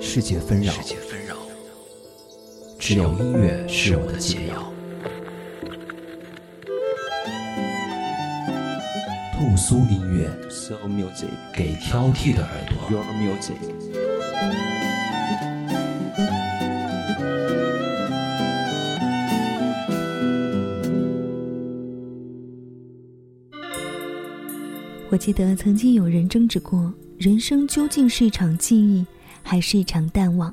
世界纷扰，只有音乐是我的解药。兔苏音乐，So music，给挑剔的耳朵。Your music。我记得曾经有人争执过，人生究竟是一场记忆，还是一场淡忘？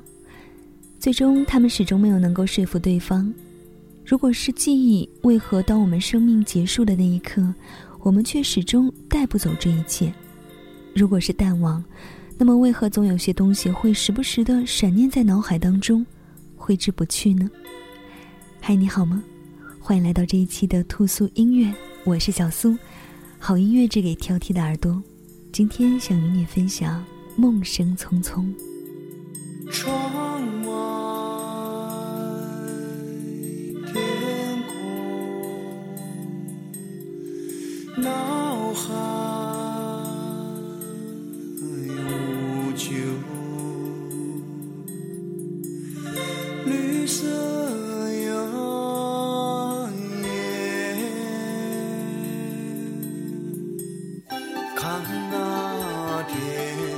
最终，他们始终没有能够说服对方。如果是记忆，为何当我们生命结束的那一刻，我们却始终带不走这一切？如果是淡忘，那么为何总有些东西会时不时的闪念在脑海当中，挥之不去呢？嗨，你好吗？欢迎来到这一期的兔苏音乐，我是小苏。好音乐只给挑剔的耳朵，今天想与你分享《梦声匆匆》。窗外天空，脑海无穷，绿色原野，看那天。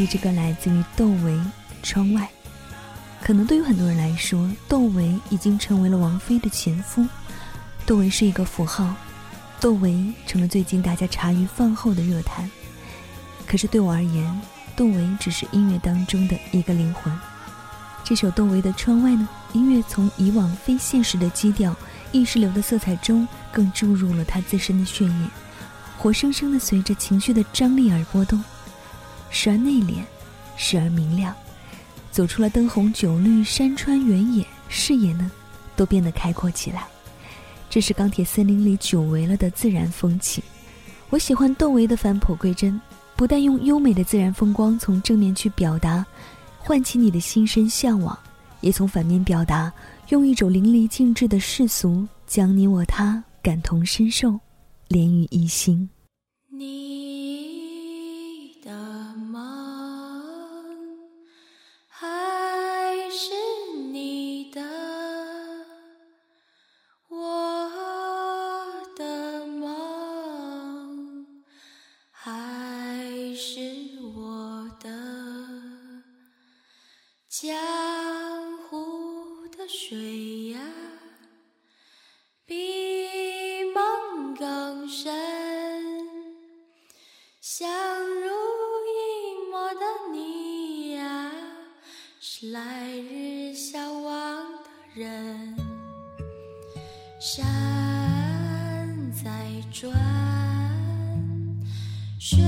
第这个来自于窦唯，《窗外》。可能对于很多人来说，窦唯已经成为了王菲的前夫，窦唯是一个符号，窦唯成了最近大家茶余饭后的热谈。可是对我而言，窦唯只是音乐当中的一个灵魂。这首窦唯的《窗外》呢，音乐从以往非现实的基调、意识流的色彩中，更注入了他自身的血液，活生生的随着情绪的张力而波动。时而内敛，时而明亮，走出了灯红酒绿、山川原野，视野呢，都变得开阔起来。这是钢铁森林里久违了的自然风情。我喜欢窦唯的返璞归真，不但用优美的自然风光从正面去表达，唤起你的心生向往，也从反面表达，用一种淋漓尽致的世俗，将你我他感同身受，连于一心。你水呀，比梦更深。相濡以沫的你呀，是来日相望的人。山在转，水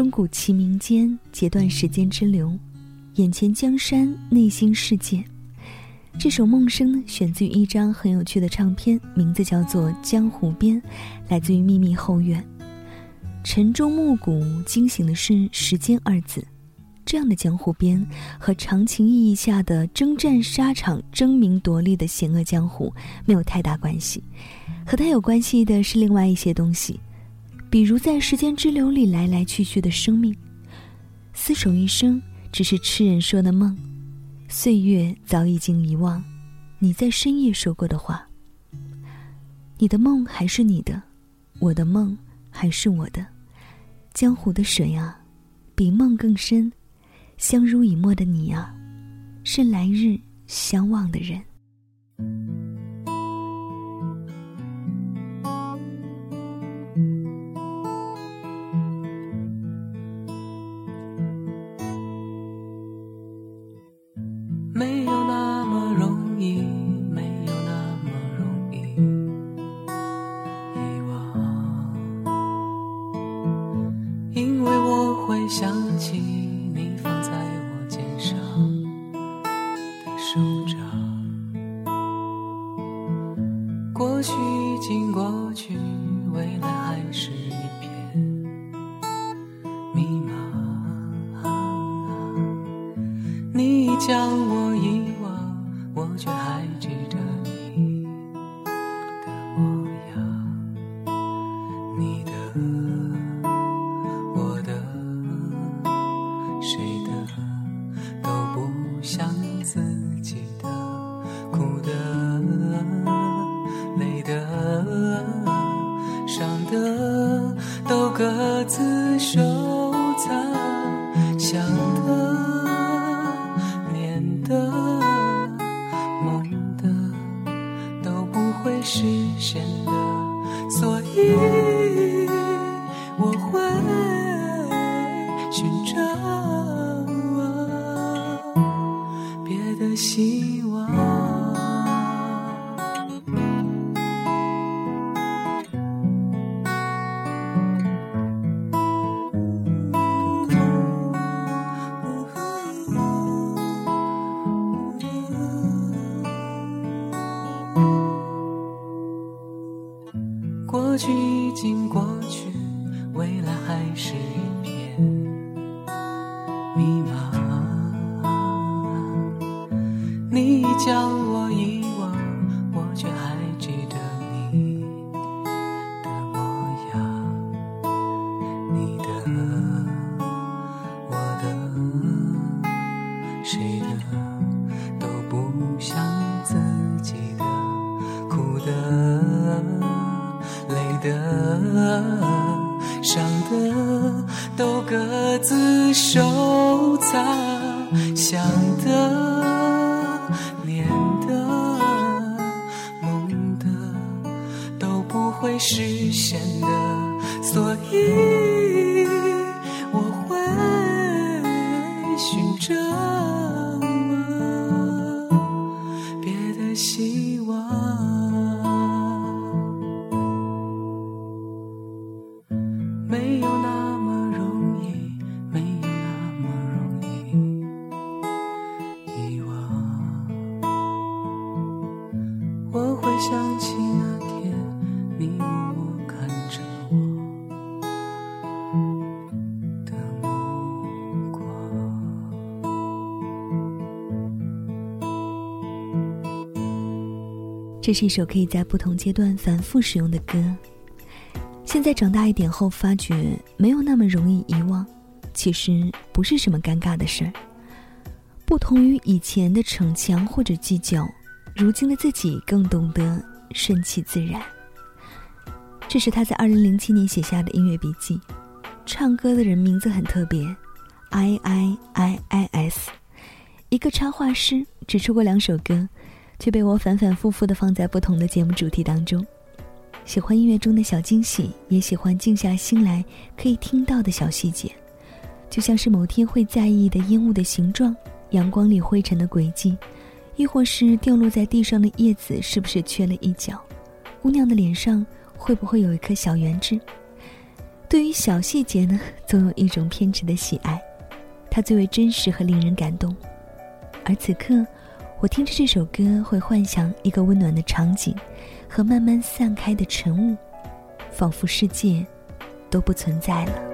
钟鼓齐鸣间，截断时间之流，眼前江山，内心世界。这首《梦声》呢，选自于一张很有趣的唱片，名字叫做《江湖边》，来自于秘密后院。晨钟暮鼓，惊醒的是时间二字。这样的江湖边，和长情意义下的征战沙场、争名夺利的险恶江湖没有太大关系，和它有关系的是另外一些东西。比如在时间之流里来来去去的生命，厮守一生只是痴人说的梦，岁月早已经遗忘你在深夜说过的话。你的梦还是你的，我的梦还是我的。江湖的水啊，比梦更深。相濡以沫的你啊，是来日相望的人。你别的心这是一首可以在不同阶段反复使用的歌。现在长大一点后，发觉没有那么容易遗忘，其实不是什么尴尬的事儿。不同于以前的逞强或者计较，如今的自己更懂得顺其自然。这是他在二零零七年写下的音乐笔记。唱歌的人名字很特别，I I I I S，一个插画师，只出过两首歌。却被我反反复复地放在不同的节目主题当中。喜欢音乐中的小惊喜，也喜欢静下心来可以听到的小细节，就像是某天会在意的烟雾的形状、阳光里灰尘的轨迹，亦或是掉落在地上的叶子是不是缺了一角，姑娘的脸上会不会有一颗小圆痣。对于小细节呢，总有一种偏执的喜爱，它最为真实和令人感动。而此刻。我听着这首歌，会幻想一个温暖的场景，和慢慢散开的晨雾，仿佛世界都不存在了。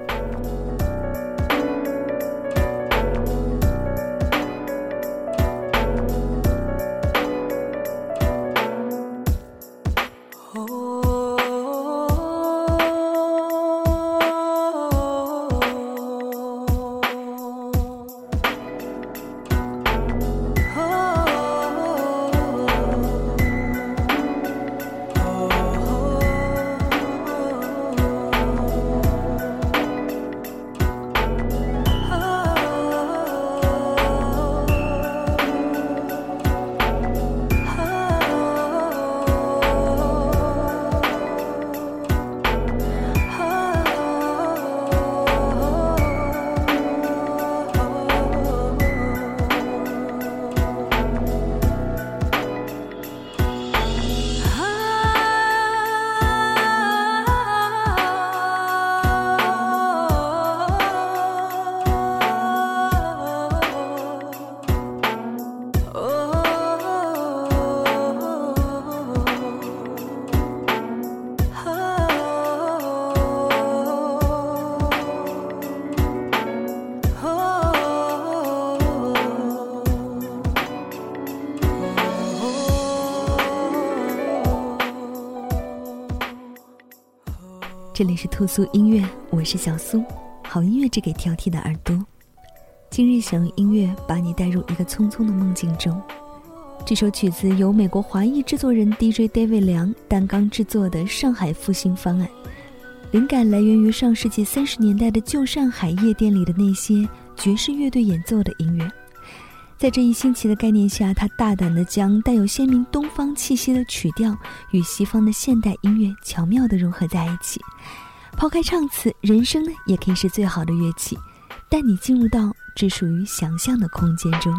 这里是兔苏音乐，我是小苏，好音乐只给挑剔的耳朵。今日想用音乐把你带入一个匆匆的梦境中。这首曲子由美国华裔制作人 DJ David 梁担纲制作的上海复兴方案，灵感来源于上世纪三十年代的旧上海夜店里的那些爵士乐队演奏的音乐。在这一新奇的概念下，他大胆地将带有鲜明东方气息的曲调与西方的现代音乐巧妙地融合在一起。抛开唱词，人声呢也可以是最好的乐器，带你进入到只属于想象的空间中。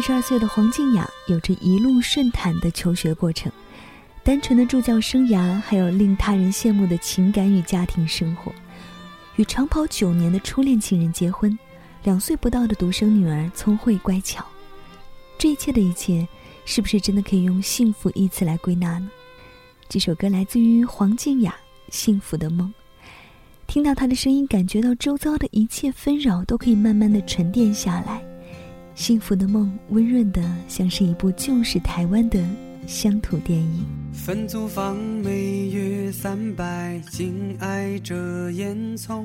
三十二岁的黄静雅有着一路顺坦的求学过程，单纯的助教生涯，还有令他人羡慕的情感与家庭生活，与长跑九年的初恋情人结婚，两岁不到的独生女儿聪慧乖巧。这一切的一切，是不是真的可以用“幸福”一词来归纳呢？这首歌来自于黄静雅，《幸福的梦》。听到她的声音，感觉到周遭的一切纷扰都可以慢慢的沉淀下来。幸福的梦，温润的像是一部旧时台湾的乡土电影。分租房每月三百，紧挨着烟囱。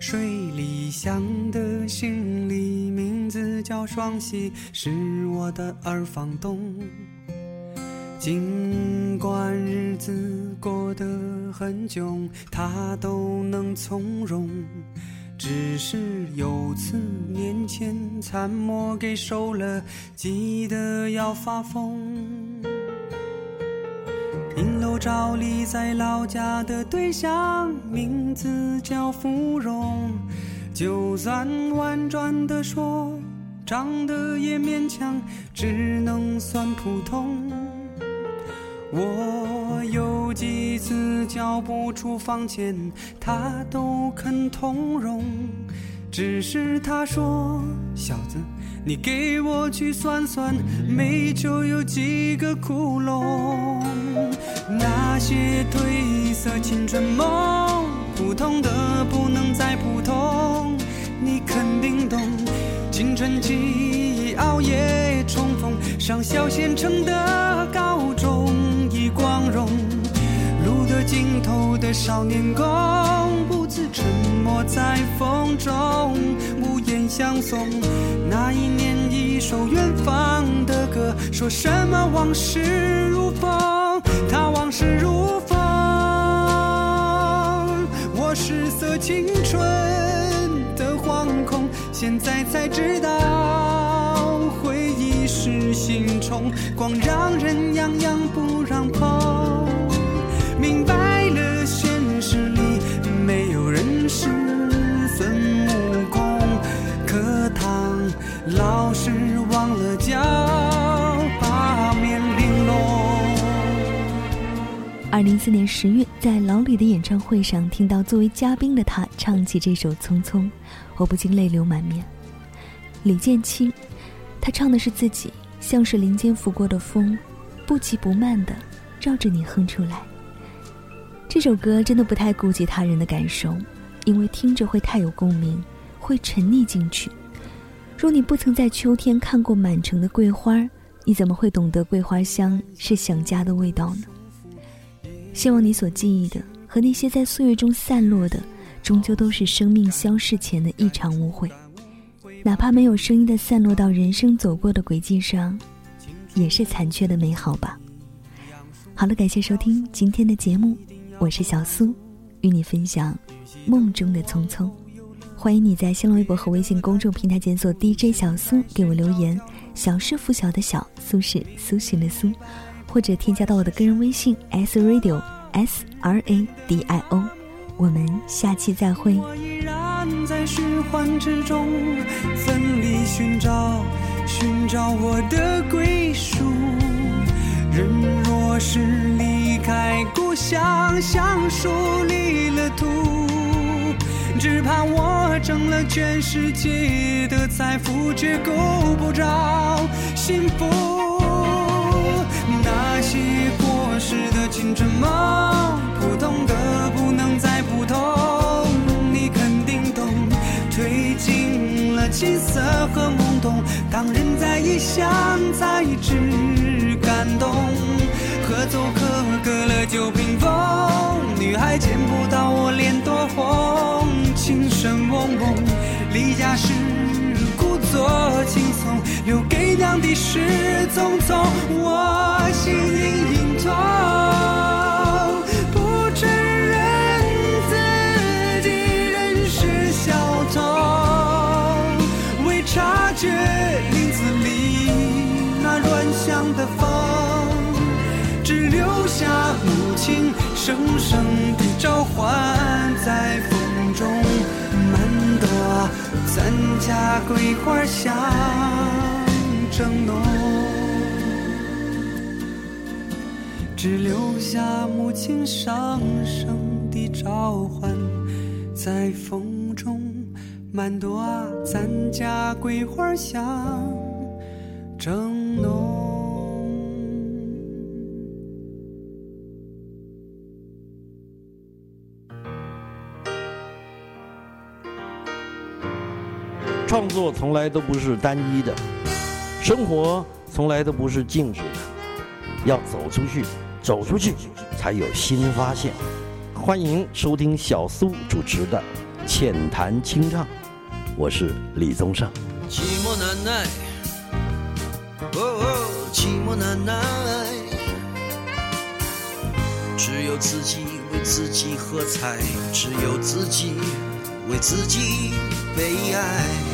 水里香的行李，名字叫双喜，是我的二房东。尽管日子过得很窘，他都能从容。只是有次年前参谋给收了，急得要发疯。影楼照例在老家的对象，名字叫芙蓉。就算婉转的说，长得也勉强，只能算普通。我有几次交不出房钱，他都肯通融。只是他说：“小子，你给我去算算，煤球有几个窟窿？那些褪色青春梦，普通的不能再普通。你肯定懂，青春期熬夜冲锋，上小县城的的少年宫，不自沉默在风中，无言相送。那一年，一首远方的歌，说什么往事如风，他往事如风。我失色青春的惶恐，现在才知道，回忆是心虫，光让人痒痒不让碰。明白二零一四年十月，在老李的演唱会上，听到作为嘉宾的他唱起这首《匆匆》，我不禁泪流满面。李建清，他唱的是自己，像是林间拂过的风，不急不慢的绕着你哼出来。这首歌真的不太顾及他人的感受，因为听着会太有共鸣，会沉溺进去。若你不曾在秋天看过满城的桂花，你怎么会懂得桂花香是想家的味道呢？希望你所记忆的和那些在岁月中散落的，终究都是生命消逝前的一场误会，哪怕没有声音的散落到人生走过的轨迹上，也是残缺的美好吧。好了，感谢收听今天的节目，我是小苏，与你分享梦中的匆匆。欢迎你在新浪微博和微信公众平台检索 DJ 小苏，给我留言。小是拂晓的小，苏是苏醒的苏。或者添加到我的个人微信 s radio s r a d i o，我们下期再会。我依然在循环之中，奋力寻找，寻找我的归属。人若是离开故乡，像树离了土，只怕我挣了全世界的财富，却够不着幸福。那些过时的青春梦，普通的不能再普通，你肯定懂。褪尽了青涩和懵懂，当人在异乡才知感动。合奏课隔了九屏风，女孩见不到我脸多红，琴声嗡嗡，离家时。故作轻松，留给娘的是匆匆，我心隐隐痛，不承认自己仍是小童，未察觉林子里那软香的风，只留下母亲声声的召唤在。咱家桂花香正浓，只留下母亲上声的召唤，在风中，曼朵啊，咱家桂花香正创作从来都不是单一的，生活从来都不是静止的，要走出去，走出去才有新发现。欢迎收听小苏主持的《浅谈清唱》，我是李宗盛。寂寞难耐，哦哦，寂寞难耐，只有自己为自己喝彩，只有自己为自己悲哀。